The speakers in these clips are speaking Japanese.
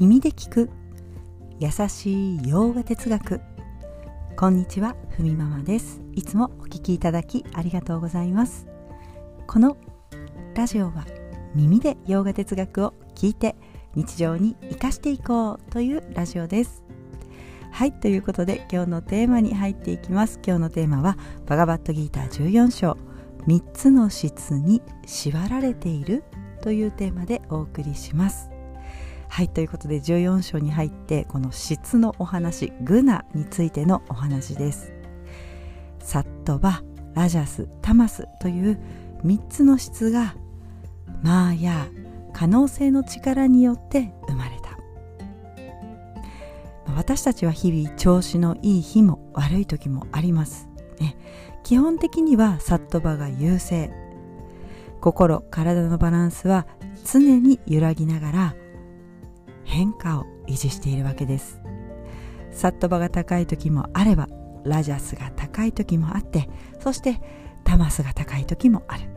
耳で聞く。優しい洋画哲学。こんにちはふみママです。いつもお聞きいただきありがとうございます。このラジオは耳で洋画哲学を聞いて日常に生かしていこうというラジオです。はいということで今日のテーマに入っていきます。今日のテーマはバガバットギーター14章。3つの質に縛られているというテーマでお送りします。はいということで14章に入ってこの質のお話グナについてのお話です。サットバラジャスタマスという3つの質がマーヤ可能性の力によって生まれた。私たちは日々調子のいい日も悪い時もあります、ね、基本的にはサットバが優勢。心体のバランスは常に揺らぎながら変化を維持しているわけです。サットバが高い時もあればラジャスが高い時もあってそしてタマスが高い時もある。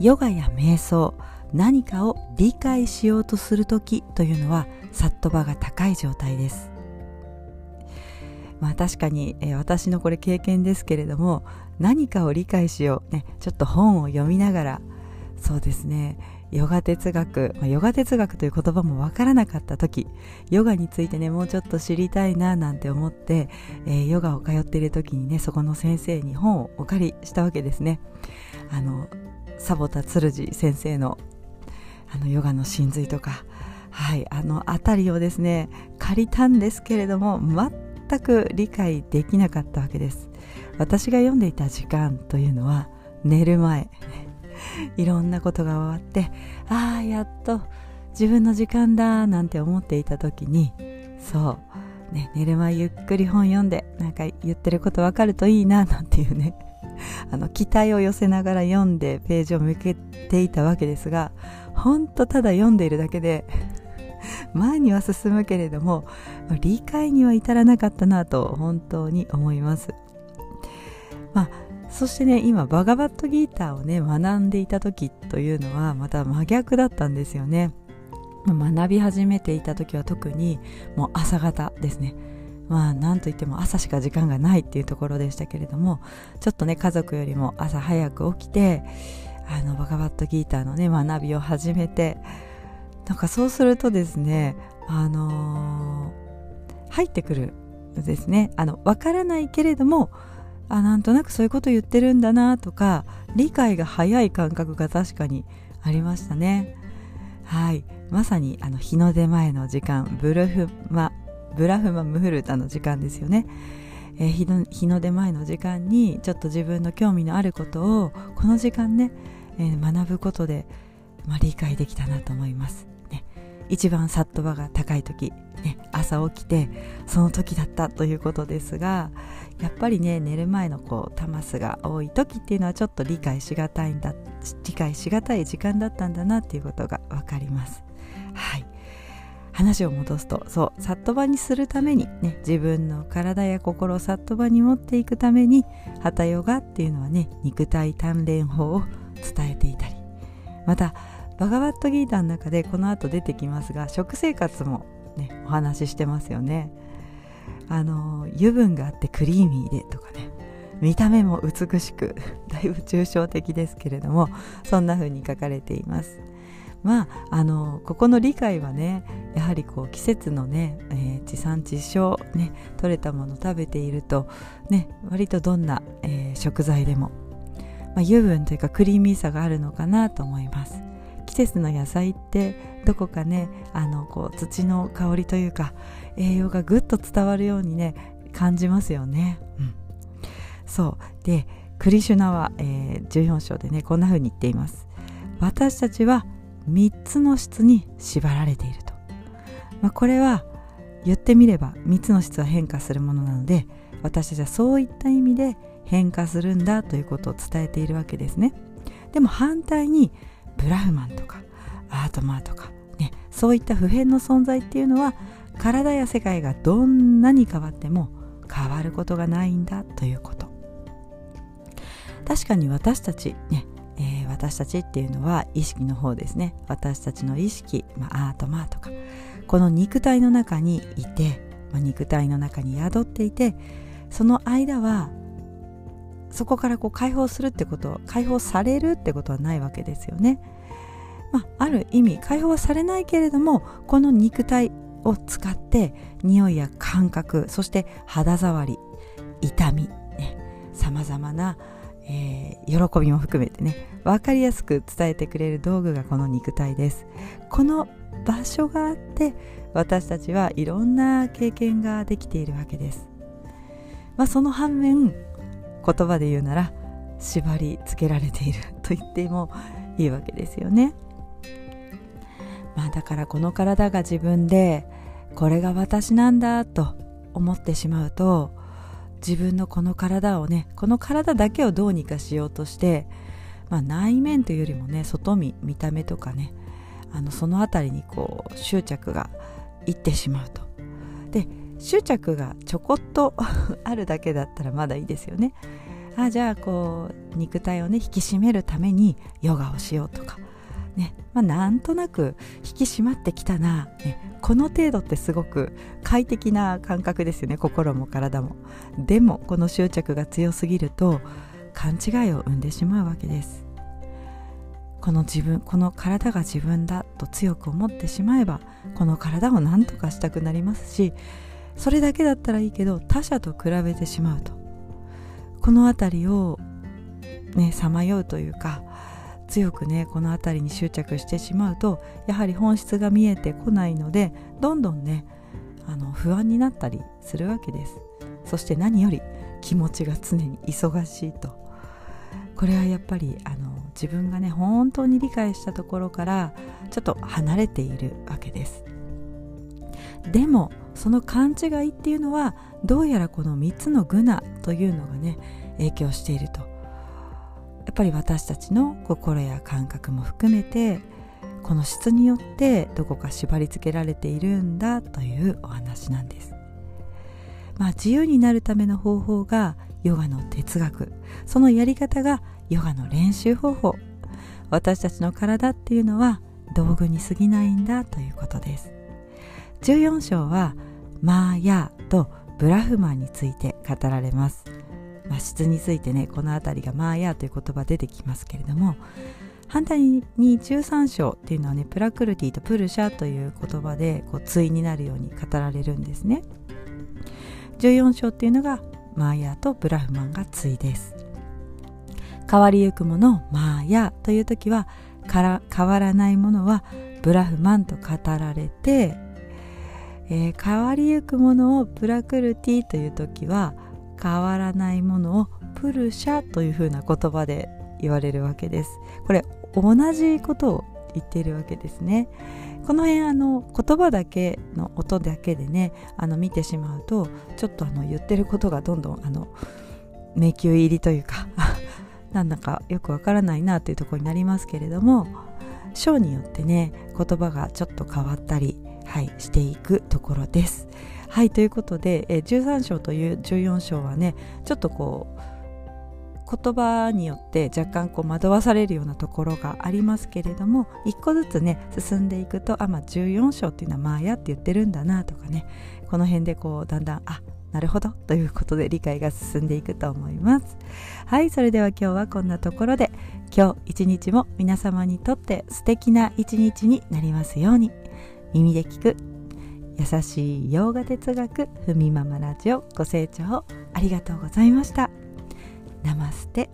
ヨガや瞑想何かを理解しようとする時というのはサットバが高い状態です。まあ確かに、えー、私のこれ経験ですけれども何かを理解しよう、ね、ちょっと本を読みながらそうですね。ヨガ哲学、まあ、ヨガ哲学という言葉もわからなかった時ヨガについてねもうちょっと知りたいななんて思って、えー、ヨガを通っている時にねそこの先生に本をお借りしたわけですね。あのサボタツルジ先生のあのヨガの真髄とかはいあの辺りをですね借りたんですけれども全く理解できなかったわけです。私が読んでいた時間というのは寝る前。いろんなことが終わってああやっと自分の時間だなんて思っていた時にそう、ね、寝る前ゆっくり本読んでなんか言ってることわかるといいななんていうね あの期待を寄せながら読んでページを向けていたわけですがほんとただ読んでいるだけで 前には進むけれども理解には至らなかったなと本当に思います。まあそしてね今バガバットギーターをね学んでいた時というのはまた真逆だったんですよね。学び始めていた時は特にもう朝方ですね。まあなんといっても朝しか時間がないっていうところでしたけれどもちょっとね家族よりも朝早く起きてあのバガバットギーターのね学びを始めてなんかそうするとですねあのー、入ってくるんですね。あの分からないけれどもあなんとなくそういうこと言ってるんだなとか理解が早い感覚が確かにありましたね。はい。まさにあの日の出前の時間ブルフマブラフマムフルタの時間ですよね、えー、日の日の出前の時間にちょっと自分の興味のあることをこの時間ね、えー、学ぶことで、まあ、理解できたなと思います。一番サットバが高い時、ね、朝起きてその時だったということですがやっぱりね寝る前のこうタマスが多い時っていうのはちょっと理解しがたいんだ理解しがたい時間だったんだなっていうことが分かります。はい。話を戻すとそうサットバにするためにね自分の体や心をサットバに持っていくためにハタヨガっていうのはね肉体鍛錬法を伝えていたりまたバガバットギーターの中でこの後出てきますが食生活もねお話ししてますよね。あの油分があってクリーミーでとかね見た目も美しく だいぶ抽象的ですけれどもそんな風に書かれています。まああのここの理解はねやはりこう季節のね、えー、地産地消ね取れたもの食べているとね割とどんな、えー、食材でも、まあ、油分というかクリーミーさがあるのかなと思います。季節の野菜ってどこかねあのこう土の香りというか栄養がぐっと伝わるようにね感じますよね。うん、そうでクリシュナは、えー、14章でねこんな風に言っています。私たちは3つの質に縛られていると。まあ、これは言ってみれば3つの質は変化するものなので私たちはそういった意味で変化するんだということを伝えているわけですね。でも反対にブラフマンとかアートマーとか、ね、そういった普遍の存在っていうのは体や世界がどんなに変わっても変わることがないんだということ。確かに私たちね、えー、私たちっていうのは意識の方ですね。私たちの意識、まあ、アートマーとかこの肉体の中にいて、まあ、肉体の中に宿っていてその間はそこからこう解放するってこと解放されるってことはないわけですよね。まあ、ある意味解放はされないけれどもこの肉体を使って匂いや感覚そして肌触り痛みさまざまな、えー、喜びも含めてね分かりやすく伝えてくれる道具がこの肉体ですこの場所があって私たちはいろんな経験ができているわけです、まあ、その反面言葉で言うなら縛り付けられていると言ってもいいわけですよね。まあだからこの体が自分でこれが私なんだと思ってしまうと自分のこの体をねこの体だけをどうにかしようとして、まあ、内面というよりもね外見見た目とかねあのその辺りにこう執着がいってしまうと。で執着がちょこっと あるだけだったらまだいいですよね。あじゃあこう肉体をね引き締めるためにヨガをしようとか。ねまあ、なんとなく引き締まってきたな、ね、この程度ってすごく快適な感覚ですよね。心も体も。でもこの執着が強すぎると勘違いを生んでしまうわけです。この自分この体が自分だと強く思ってしまえばこの体を何とかしたくなりますしそれだけだったらいいけど他者と比べてしまうと。この辺りをねさまようというか強くねこの辺りに執着してしまうとやはり本質が見えてこないのでどんどんねあの不安になったりするわけです。そして何より気持ちが常に忙しいと。これはやっぱりあの自分がね本当に理解したところからちょっと離れているわけです。でもその勘違いっていうのはどうやらこの3つのグナというのがね影響していると。やっぱり私たちの心や感覚も含めてこの質によってどこか縛り付けられているんだというお話なんです。まあ、自由になるための方法がヨガの哲学。そのやり方がヨガの練習方法。私たちの体っていうのは道具に過ぎないんだということです。14章はマーヤーとブラフマンについて語られます。まあ、質についてねこの辺りがマーヤーという言葉出てきますけれども反対に13章っていうのはねプラクルティとプルシャという言葉でこう対になるように語られるんですね。14章っていうのがマーヤーとブラフマンが対です。変わりゆくものマーヤという時はから変わらないものはブラフマンと語られて、えー、変わりゆくものをプラクルティという時は変わらないものをプルシャというふうな言葉で言われるわけです。これ同じことを言っているわけですね。この辺あの言葉だけの音だけでねあの見てしまうとちょっとあの言ってることがどんどんあの迷宮入りというか なんだかよくわからないなというところになりますけれども章によってね言葉がちょっと変わったり、はい、していくところです。はいということで、え、13章という14章はねちょっとこう言葉によって若干こう惑わされるようなところがありますけれども一個ずつね進んでいくとあまあ14章っていうのはマーヤって言ってるんだなとかねこの辺でこうだんだんあなるほどということで理解が進んでいくと思いますはいそれでは今日はこんなところで今日一日も皆様にとって素敵な一日になりますように耳で聞く。優しい洋画哲学ふみママラジオご清聴ありがとうございました。ナマステ。